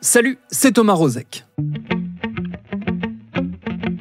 Salut, c'est Thomas Rozek.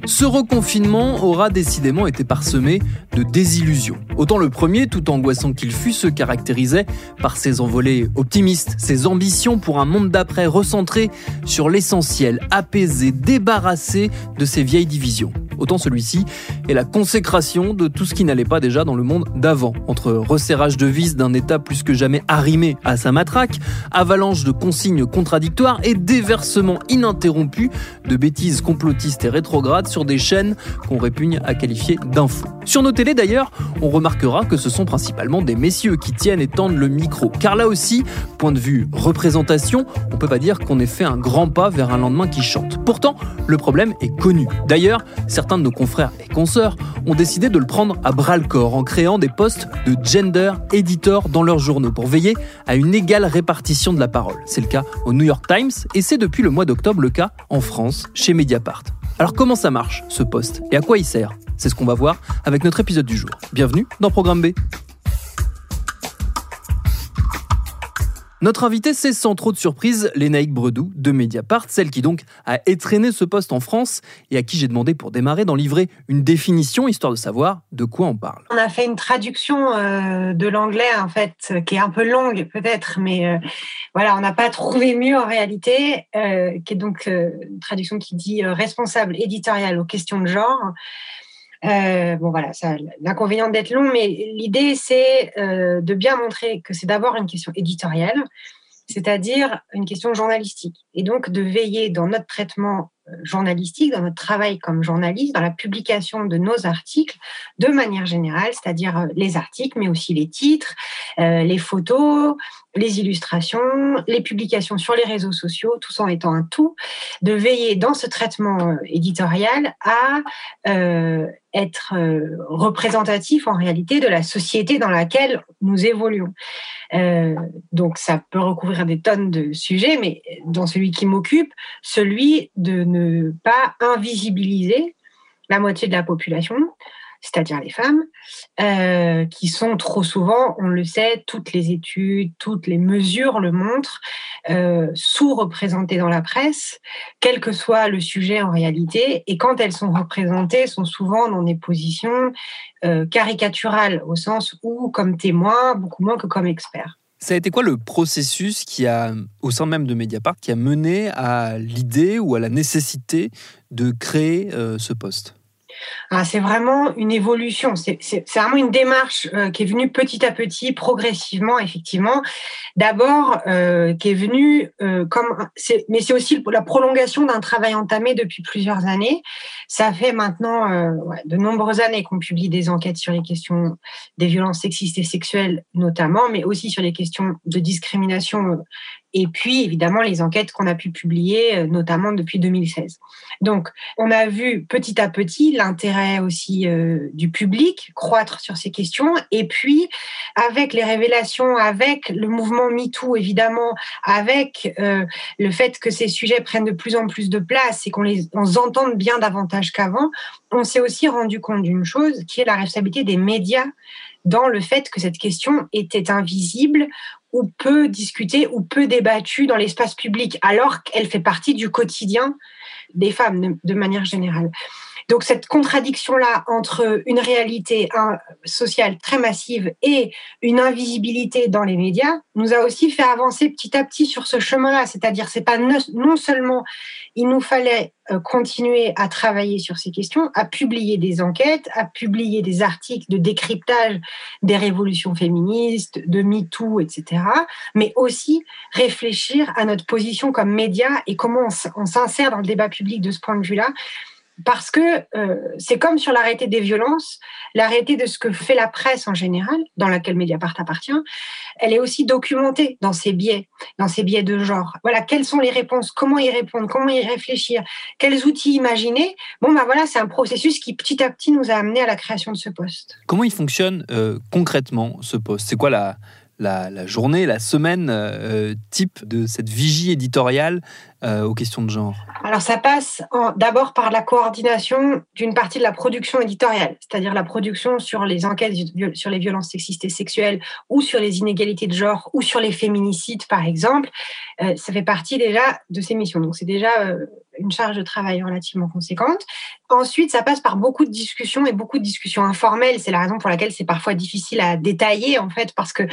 Ce reconfinement aura décidément été parsemé de désillusions. Autant le premier, tout angoissant qu'il fût, se caractérisait par ses envolées optimistes, ses ambitions pour un monde d'après recentré sur l'essentiel, apaisé, débarrassé de ses vieilles divisions. Autant celui-ci est la consécration de tout ce qui n'allait pas déjà dans le monde d'avant, entre resserrage de vis d'un État plus que jamais arrimé à sa matraque, avalanche de consignes contradictoires et déversement ininterrompu de bêtises complotistes et rétrogrades sur des chaînes qu'on répugne à qualifier d'infos. Sur nos télés d'ailleurs, on remarquera que ce sont principalement des messieurs qui tiennent et tendent le micro, car là aussi, point de vue représentation, on peut pas dire qu'on ait fait un grand pas vers un lendemain qui chante. Pourtant, le problème est connu. D'ailleurs, certains de nos confrères et consoeurs ont décidé de le prendre à bras le corps en créant des postes de gender editor dans leurs journaux pour veiller à une égale répartition de la parole. C'est le cas au New York Times et c'est depuis le mois d'octobre le cas en France chez Mediapart. Alors comment ça marche ce poste? Et à quoi il sert? C'est ce qu'on va voir avec notre épisode du jour. Bienvenue dans Programme B. Notre invité, c'est sans trop de surprise Lénaïque Bredou de Mediapart, celle qui donc a étraîné ce poste en France et à qui j'ai demandé pour démarrer d'en livrer une définition, histoire de savoir de quoi on parle. On a fait une traduction euh, de l'anglais, en fait, qui est un peu longue peut-être, mais euh, voilà, on n'a pas trouvé mieux en réalité, euh, qui est donc une traduction qui dit responsable éditorial aux questions de genre. Euh, bon voilà, l'inconvénient d'être long, mais l'idée c'est euh, de bien montrer que c'est d'abord une question éditoriale, c'est-à-dire une question journalistique, et donc de veiller dans notre traitement euh, journalistique, dans notre travail comme journaliste, dans la publication de nos articles, de manière générale, c'est-à-dire les articles, mais aussi les titres, les photos, les illustrations, les publications sur les réseaux sociaux, tout en étant un tout, de veiller dans ce traitement éditorial à être euh, représentatif en réalité de la société dans laquelle nous évoluons. Euh, donc ça peut recouvrir des tonnes de sujets, mais dans celui qui m'occupe, celui de ne pas invisibiliser la moitié de la population, c'est-à-dire les femmes, euh, qui sont trop souvent, on le sait, toutes les études, toutes les mesures le montrent, euh, sous-représentées dans la presse, quel que soit le sujet en réalité. Et quand elles sont représentées, sont souvent dans des positions euh, caricaturales, au sens où, comme témoins, beaucoup moins que comme experts. Ça a été quoi le processus qui a, au sein même de Mediapart, qui a mené à l'idée ou à la nécessité de créer ce poste? C'est vraiment une évolution. C'est vraiment une démarche euh, qui est venue petit à petit, progressivement, effectivement. D'abord, euh, qui est venue euh, comme, mais c'est aussi la prolongation d'un travail entamé depuis plusieurs années. Ça fait maintenant de nombreuses années qu'on publie des enquêtes sur les questions des violences sexistes et sexuelles, notamment, mais aussi sur les questions de discrimination et puis évidemment les enquêtes qu'on a pu publier, euh, notamment depuis 2016. Donc, on a vu petit à petit l'intérêt aussi euh, du public croître sur ces questions, et puis avec les révélations, avec le mouvement MeToo évidemment, avec euh, le fait que ces sujets prennent de plus en plus de place et qu'on les on entende bien davantage qu'avant, on s'est aussi rendu compte d'une chose qui est la responsabilité des médias dans le fait que cette question était invisible ou peu discutée ou peu débattue dans l'espace public, alors qu'elle fait partie du quotidien des femmes de manière générale. Donc cette contradiction-là entre une réalité sociale très massive et une invisibilité dans les médias nous a aussi fait avancer petit à petit sur ce chemin-là. C'est-à-dire, c'est pas non seulement il nous fallait euh, continuer à travailler sur ces questions, à publier des enquêtes, à publier des articles de décryptage des révolutions féministes, de MeToo, etc., mais aussi réfléchir à notre position comme média et comment on s'insère dans le débat public de ce point de vue-là parce que euh, c'est comme sur l'arrêté des violences, l'arrêté de ce que fait la presse en général, dans laquelle Mediapart appartient, elle est aussi documentée dans ses biais, dans ses biais de genre. Voilà, quelles sont les réponses, comment y répondre, comment y réfléchir, quels outils imaginer. Bon, ben voilà, c'est un processus qui petit à petit nous a amené à la création de ce poste. Comment il fonctionne euh, concrètement ce poste? C'est quoi la, la, journée, la semaine euh, type de cette vigie éditoriale euh, aux questions de genre Alors ça passe d'abord par la coordination d'une partie de la production éditoriale, c'est-à-dire la production sur les enquêtes sur les violences sexistes et sexuelles ou sur les inégalités de genre ou sur les féminicides par exemple. Euh, ça fait partie déjà de ces missions. Donc c'est déjà une charge de travail relativement conséquente. Ensuite, ça passe par beaucoup de discussions et beaucoup de discussions informelles. C'est la raison pour laquelle c'est parfois difficile à détailler, en fait, parce que,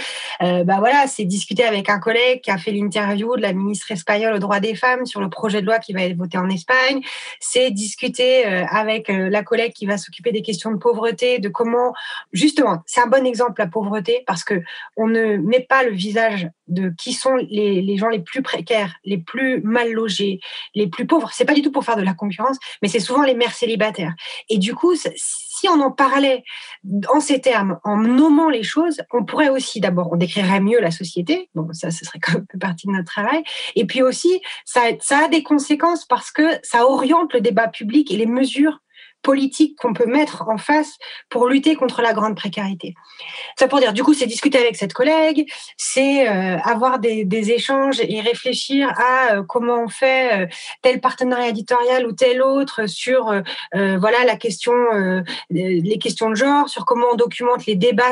euh, bah voilà, c'est discuter avec un collègue qui a fait l'interview de la ministre espagnole aux droits des femmes sur le projet de loi qui va être voté en Espagne. C'est discuter euh, avec euh, la collègue qui va s'occuper des questions de pauvreté, de comment, justement, c'est un bon exemple la pauvreté parce que on ne met pas le visage de qui sont les, les gens les plus précaires, les plus mal logés, les plus pauvres. C'est pas du tout pour faire de la concurrence, mais c'est souvent les mères Et du coup, si on en parlait en ces termes, en nommant les choses, on pourrait aussi, d'abord, on décrirait mieux la société. Bon, ça, ce serait quand même partie de notre travail. Et puis aussi, ça a des conséquences parce que ça oriente le débat public et les mesures politique qu'on peut mettre en face pour lutter contre la grande précarité. Ça pour dire, du coup, c'est discuter avec cette collègue, c'est euh, avoir des, échanges et réfléchir à euh, comment on fait euh, tel partenariat éditorial ou tel autre sur voilà la question, les questions de genre, sur comment on documente les débats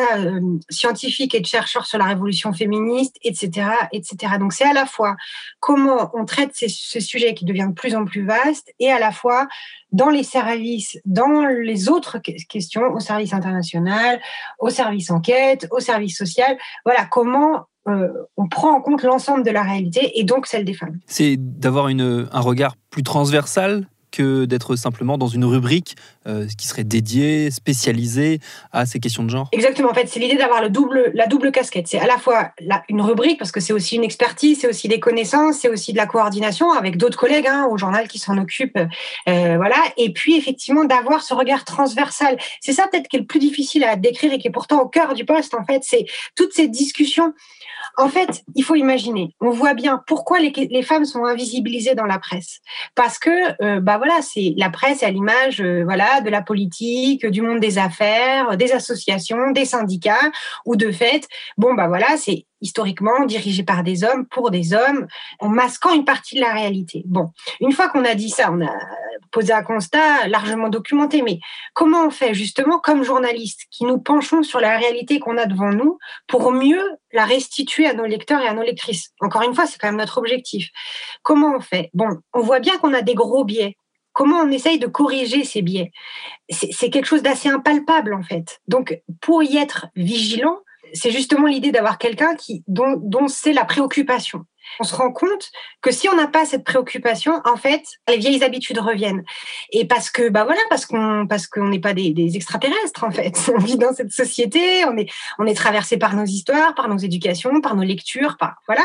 scientifiques et de chercheurs sur la révolution féministe, etc., etc. Donc c'est à la fois comment on traite ces, ce sujet qui devient de plus en plus vaste et à la fois dans les services, dans les autres questions, au service international, au service enquête, au service social. Voilà comment euh, on prend en compte l'ensemble de la réalité et donc celle des femmes. C'est d'avoir un regard plus transversal que d'être simplement dans une rubrique euh, qui serait dédiée, spécialisée à ces questions de genre Exactement, en fait, c'est l'idée d'avoir le double, la double casquette. C'est à la fois une rubrique, parce que c'est aussi une expertise, c'est aussi des connaissances, c'est aussi de la coordination avec d'autres collègues hein, au journal qui s'en occupent. Euh, voilà. Et puis, effectivement, d'avoir ce regard transversal. C'est ça peut-être qui est le plus difficile à décrire et qui est pourtant au cœur du poste, en fait. C'est toutes ces discussions en fait, il faut imaginer. On voit bien pourquoi les, femmes sont invisibilisées dans la presse. Parce que, euh, bah voilà, c'est la presse à l'image, euh, voilà, de la politique, du monde des affaires, des associations, des syndicats, ou de fait, bon bah voilà, c'est historiquement dirigé par des hommes pour des hommes, en masquant une partie de la réalité. Bon, une fois qu'on a dit ça, on a posé un constat largement documenté, mais comment on fait justement comme journalistes qui nous penchons sur la réalité qu'on a devant nous pour mieux la restituer à nos lecteurs et à nos lectrices? Encore une fois, c'est quand même notre objectif. Comment on fait? Bon, on voit bien qu'on a des gros biais. Comment on essaye de corriger ces biais C'est quelque chose d'assez impalpable en fait. Donc, pour y être vigilant, c'est justement l'idée d'avoir quelqu'un qui dont, dont c'est la préoccupation. On se rend compte que si on n'a pas cette préoccupation, en fait, les vieilles habitudes reviennent. Et parce que, bah voilà, parce qu'on parce qu'on n'est pas des, extraterrestres en fait. On vit dans cette société, on est on est traversé par nos histoires, par nos éducations, par nos lectures, par voilà.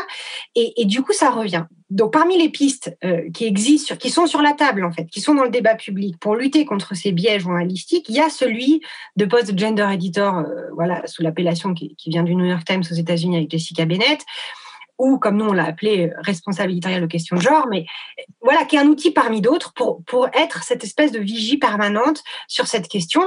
Et, du coup, ça revient. Donc, parmi les pistes euh, qui existent, qui sont sur la table en fait, qui sont dans le débat public pour lutter contre ces biais journalistiques, il y a celui de post gender editor, euh, voilà, sous l'appellation qui, vient du New York Times aux États-Unis avec Jessica Bennett ou comme nous on l'a appelé responsable éditorial de questions de genre, mais voilà, qui est un outil parmi d'autres pour, pour être cette espèce de vigie permanente sur cette question.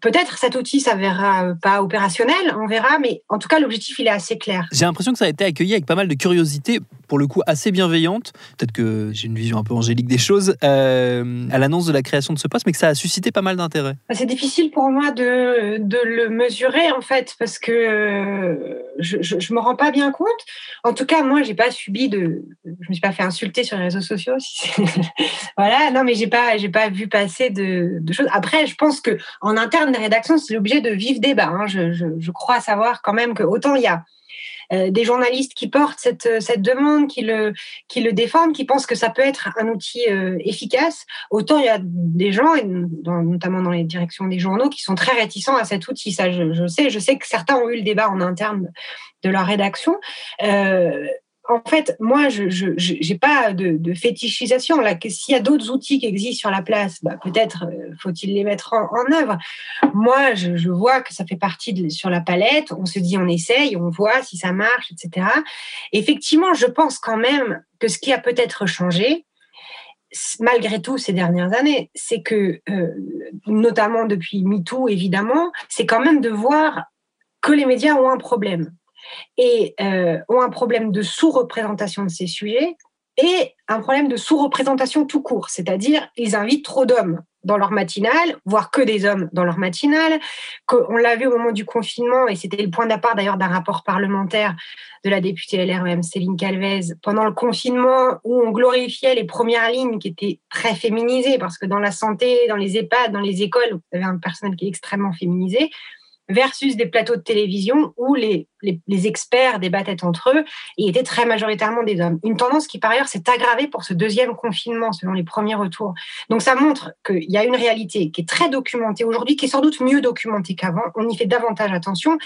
Peut-être cet outil s'avérera pas opérationnel, on verra, mais en tout cas l'objectif il est assez clair. J'ai l'impression que ça a été accueilli avec pas mal de curiosité, pour le coup assez bienveillante. Peut-être que j'ai une vision un peu angélique des choses euh, à l'annonce de la création de ce poste, mais que ça a suscité pas mal d'intérêt. Bah, c'est difficile pour moi de, de, le mesurer en fait parce que euh, je, je, me rends pas bien compte. En tout cas, moi j'ai pas subi de, je me suis pas fait insulter sur les réseaux sociaux. voilà, non mais j'ai pas j'ai pas vu passer de, de choses. Après, je pense que en interne des rédactions, c'est l'objet de vifs débats. Hein. Je, crois savoir quand même que autant il y a euh, des journalistes qui portent cette, cette demande, qui le, défendent, qui pensent que ça peut être un outil euh, efficace, autant il y a des gens, notamment dans les directions des journaux, qui sont très réticents à cet outil. Ça, je, sais. Je sais que certains ont eu le débat en interne de leur rédaction. Euh, en fait, moi, je n'ai pas de, fétichisation. S'il y a d'autres outils qui existent sur la place, bah, peut-être euh, faut-il les mettre en, œuvre. Moi, je, vois que ça fait partie sur la palette. On se dit, on essaye, on voit si ça marche, etc. Effectivement, je pense quand même que ce qui a peut-être changé, malgré tout ces dernières années, c'est que, euh, notamment depuis MeToo, évidemment, c'est quand même de voir que les médias ont un problème et euh, ont un problème de sous-représentation de ces sujets et un problème de sous-représentation tout court, c'est-à-dire ils invitent trop d'hommes dans leur matinale, voire que des hommes dans leur matinale. On l'a vu au moment du confinement, et c'était le point d'appart d'ailleurs d'un rapport parlementaire de la députée LREM Céline Calvez, pendant le confinement où on glorifiait les premières lignes qui étaient très féminisées, parce que dans la santé, dans les EHPAD, dans les écoles, vous avez un personnel qui est extrêmement féminisé versus des plateaux de télévision où les, les, experts débattaient entre eux et étaient très majoritairement des hommes. Une tendance qui, par ailleurs, s'est aggravée pour ce deuxième confinement, selon les premiers retours. Donc, ça montre qu'il y a une réalité qui est très documentée aujourd'hui, qui est sans doute mieux documentée qu'avant. On y fait davantage attention.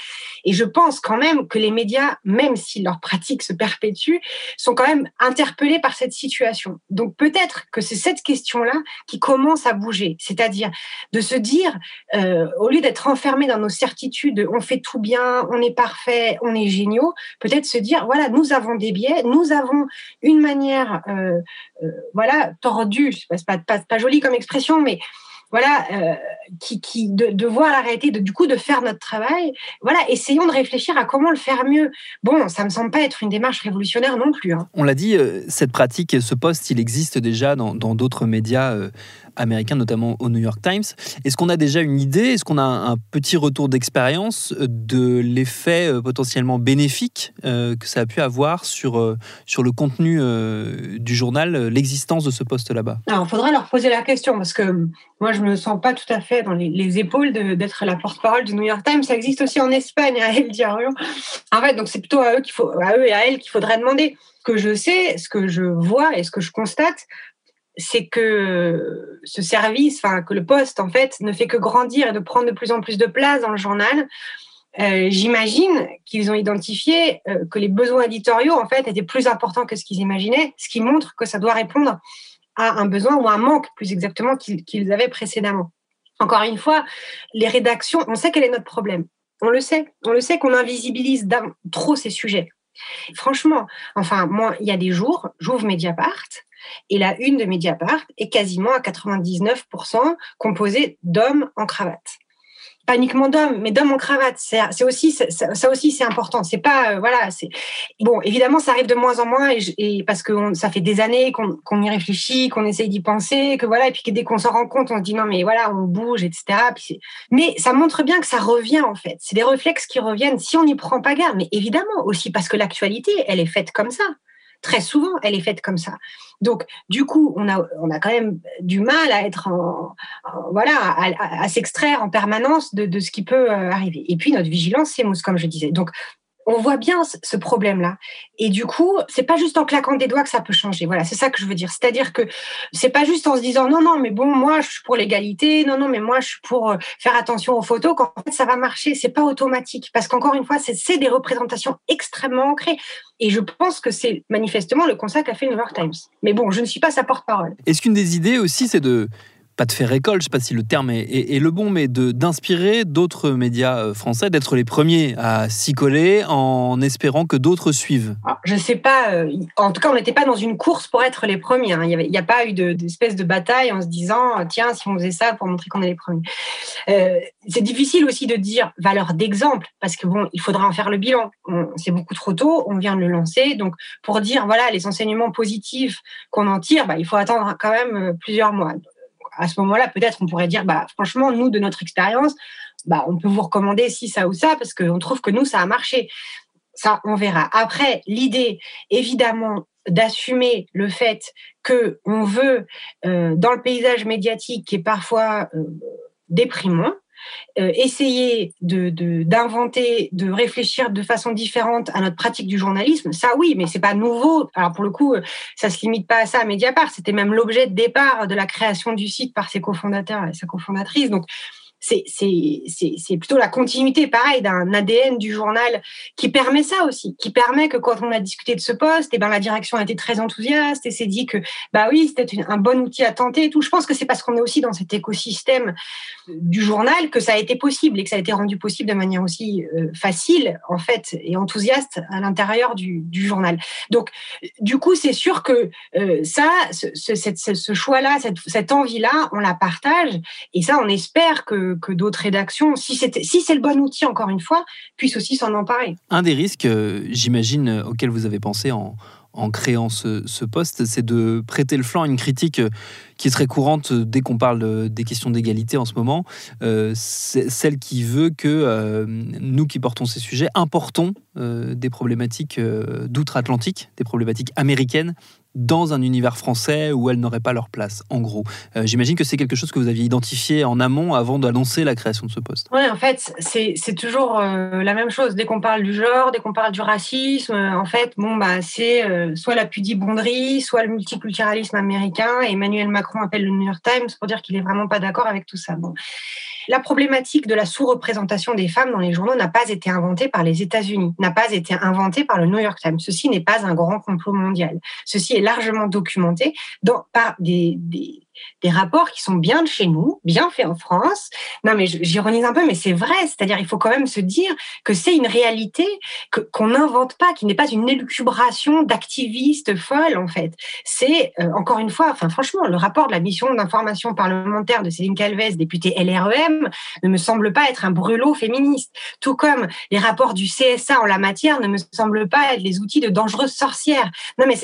Et je pense quand même que les médias, même si leur pratique se perpétue, sont quand même interpellés par cette situation. Donc, peut-être que c'est cette question-là qui commence à bouger. C'est-à-dire de se dire, euh, au lieu d'être enfermé dans nos certitudes, on fait tout bien, on est parfait, on est géniaux, peut-être se dire, voilà, nous avons des biais, nous avons une manière, euh, euh, voilà, tordue, c'est pas, pas, pas, joli comme expression, mais voilà, euh, qui, qui de, voir la réalité, de, du coup de faire notre travail. Voilà, essayons de réfléchir à comment le faire mieux. Bon, ça me semble pas être une démarche révolutionnaire non plus. Hein. On l'a dit, cette pratique, ce poste, il existe déjà dans d'autres médias américains, notamment au New York Times. Est-ce qu'on a déjà une idée, est-ce qu'on a un petit retour d'expérience de l'effet euh, potentiellement bénéfique euh, que ça a pu avoir sur, euh, sur le contenu du journal, l'existence de ce poste là-bas? Alors, il faudrait leur poser la question parce que moi, je ne me sens pas tout à fait dans les, épaules d'être la porte-parole du New York Times. Ça existe aussi en Espagne, à El Diario. En fait, donc c'est plutôt à eux, faut, à eux et à elles qu'il faudrait demander. Que je sais, ce que je vois et ce que je constate, c'est que ce service, enfin que le poste en fait, ne fait que grandir et de prendre de plus en plus de place dans le journal. Euh, j'imagine qu'ils ont identifié euh, que les besoins éditoriaux en fait étaient plus importants que ce qu'ils imaginaient, ce qui montre que ça doit répondre à un besoin ou un manque plus exactement qu'ils avaient précédemment. Encore une fois, les rédactions, on sait quel est notre problème. On le sait. On le sait qu'on invisibilise trop ces sujets. Franchement, enfin, moi, il y a des jours, j'ouvre Mediapart, et la une de Mediapart est quasiment à 99% composée d'hommes en cravate pas uniquement d'hommes, mais d'hommes en cravate. C'est aussi ça, aussi c'est important. C'est pas euh, voilà. C'est bon. Évidemment, ça arrive de moins en moins et, parce que ça fait des années qu'on y réfléchit, qu'on essaye d'y penser, que voilà. Et puis que dès qu'on s'en rend compte, on se dit non mais voilà, on bouge, etc. mais ça montre bien que ça revient en fait. C'est des réflexes qui reviennent si on n'y prend pas garde. Mais évidemment aussi parce que l'actualité, elle est faite comme ça très souvent, elle est faite comme ça. Donc, du coup, on a, on a quand même du mal à être voilà, à, s'extraire en permanence de, ce qui peut euh, arriver. Et puis, notre vigilance s'émousse, comme je disais. Donc, on voit bien ce problème-là. Et du coup, c'est pas juste en claquant des doigts que ça peut changer. Voilà, c'est ça que je veux dire. C'est-à-dire que c'est pas juste en se disant non, non, mais bon, moi, je suis pour l'égalité. Non, non, mais moi, je suis pour euh, faire attention aux photos. Qu'en fait, ça va marcher. C'est pas automatique parce qu'encore une fois, c'est des représentations extrêmement ancrées. Et je pense que c'est manifestement le constat qu'a fait New York Times. Mais bon, je ne suis pas sa porte-parole. Est-ce qu'une des idées aussi, c'est de pas de faire école, je sais pas si le terme est, le bon, mais d'inspirer d'autres médias euh, français, d'être les premiers à s'y coller en espérant que d'autres suivent Je sais pas, euh, en tout cas on n'était pas dans une course pour être les premiers, hein. il n'y a pas eu d'espèce de, bataille en se disant tiens si on faisait ça pour montrer qu'on est les premiers. Euh, c'est difficile aussi de dire valeur d'exemple parce que bon il faudra en faire le bilan, c'est beaucoup trop tôt, on vient de le lancer, donc pour dire voilà les enseignements positifs qu'on en tire, bah, il faut attendre quand même plusieurs mois à ce moment-là, peut-être on pourrait dire, bah, franchement, nous, de notre expérience, bah, on peut vous recommander ci, ça ou ça, parce qu'on trouve que nous, ça a marché. Ça, on verra. Après, l'idée, évidemment, d'assumer le fait que on veut, euh, dans le paysage médiatique qui est parfois euh, déprimant, euh, essayer de, d'inventer, de, réfléchir de façon différente à notre pratique du journalisme, ça oui, mais c'est pas nouveau. Alors pour le coup, ça se limite pas à ça à Mediapart. C'était même l'objet de départ de la création du site par ses cofondateurs et sa cofondatrice. Donc c'est plutôt la continuité, pareil, d'un ADN du journal qui permet ça aussi, qui permet que quand on a discuté de ce poste, et eh ben la direction a été très enthousiaste et s'est dit que bah oui, c'était un bon outil à tenter et tout. Je pense que c'est parce qu'on est aussi dans cet écosystème du journal que ça a été possible et que ça a été rendu possible de manière aussi euh, facile en fait et enthousiaste à l'intérieur du, journal. Donc du coup, c'est sûr que euh, ça, ce, choix-là, cette envie-là, on la partage et ça, on espère que que, d'autres rédactions, si c'est si le bon outil, encore une fois, puissent aussi s'en emparer. Un des risques, euh, j'imagine, euh, auxquels vous avez pensé en, créant ce, poste, c'est de prêter le flanc à une critique euh, qui est très courante dès qu'on parle des questions d'égalité en ce moment, celle qui veut que nous qui portons ces sujets importons des problématiques d'outre-Atlantique, des problématiques américaines dans un univers français où elles n'auraient pas leur place, en gros. Euh, j'imagine que c'est quelque chose que vous aviez identifié en amont avant d'annoncer la création de ce poste. Oui, en fait, c'est toujours euh, la même chose. Dès qu'on parle du genre, dès qu'on parle du racisme, euh, en fait, bon, bah, c'est soit la pudibonderie, soit le multiculturalisme américain. Emmanuel Macron appelle le New York Times pour dire qu'il est vraiment pas d'accord avec tout ça. La problématique de la sous-représentation des femmes dans les journaux n'a pas été inventée par les États-Unis, n'a pas été inventée par le New York Times. Ceci n'est pas un grand complot mondial. Ceci est largement documenté par des, des rapports qui sont bien de chez nous, bien faits en France. Non, mais j'ironise un peu, mais c'est vrai. C'est-à-dire, il faut quand même se dire que c'est une réalité qu'on n'invente pas, qui n'est pas une élucubration d'activistes folles, en fait. C'est, euh, encore une fois, enfin, franchement, le rapport de la mission d'information parlementaire de Céline Calvez, députée LREM, ne me semble pas être un brûlot féministe. Tout comme les rapports du CSA en la matière ne me semblent pas être les outils de dangereuses sorcières. Non, mais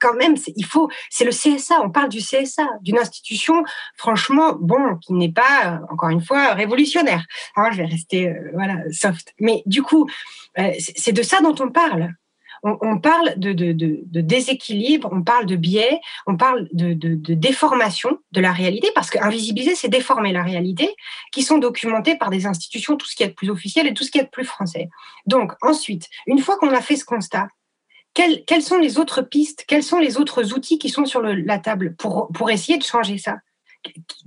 quand même, il faut, c'est le CSA, on parle du CSA, d'une institution franchement, bon, qui n'est pas, euh, encore une fois, révolutionnaire. Alors, je vais rester, euh, voilà, soft. Mais du coup, euh, c'est de ça dont on parle. On, parle de, de, déséquilibre, on parle de biais, on parle de, déformation de la réalité, parce qu'invisibiliser, c'est déformer la réalité, qui sont documentées par des institutions, tout ce qui est plus officiel et tout ce qui est plus français. Donc, ensuite, une fois qu'on a fait ce constat, quelles, sont les autres pistes, quels sont les autres outils qui sont sur la table pour, pour essayer de changer ça?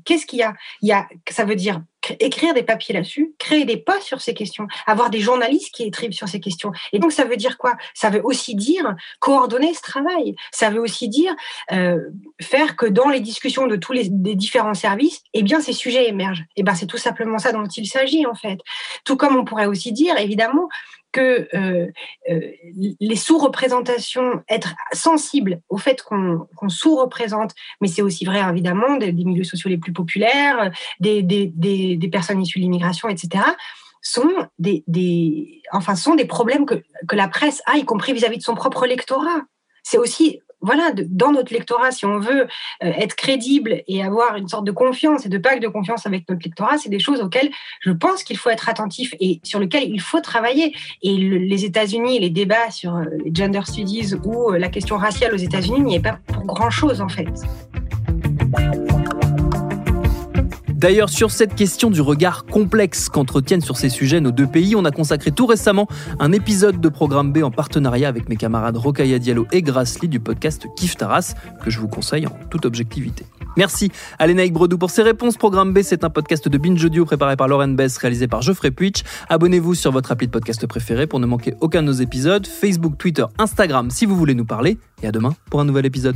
Qu'est-ce qu'il y a? Ça veut dire écrire des papiers là-dessus, créer des posts sur ces questions, avoir des journalistes qui écrivent sur ces questions. Et donc, ça veut dire quoi? Ça veut aussi dire coordonner ce travail. Ça veut aussi dire euh, faire que dans les discussions de tous les, différents services, eh bien, ces sujets émergent. Eh ben, c'est tout simplement ça dont il s'agit en fait. Tout comme on pourrait aussi dire, évidemment, que euh, euh, les sous-représentations, être sensible au fait qu'on sous-représente, mais c'est aussi vrai évidemment des, milieux sociaux les plus populaires, des, des, des, personnes issues de l'immigration, etc., sont des, enfin, sont des problèmes que, que la presse a, y compris vis-à-vis -vis de son propre lectorat. C'est aussi voilà, dans notre lectorat, si on veut euh, être crédible et avoir une sorte de confiance et de pacte de confiance avec notre lectorat, c'est des choses auxquelles je pense qu'il faut être attentif et sur lesquelles il faut travailler. Et les États-Unis, les débats sur euh, les gender studies ou euh, la question raciale aux États-Unis n'y est pas pour grand-chose en fait. D'ailleurs, sur cette question du regard complexe qu'entretiennent sur ces sujets nos deux pays, on a consacré tout récemment un épisode de Programme B en partenariat avec mes camarades Rokaya Diallo et Grassly du podcast Kif Taras, que je vous conseille en toute objectivité. Merci à Lénaïque Bredou pour ses réponses. Programme B, c'est un podcast de Binge Audio préparé par Lauren Bess, réalisé par Geoffrey Puitch. Abonnez-vous sur votre appli de podcast préféré pour ne manquer aucun de nos épisodes. Facebook, Twitter, Instagram si vous voulez nous parler. Et à demain pour un nouvel épisode.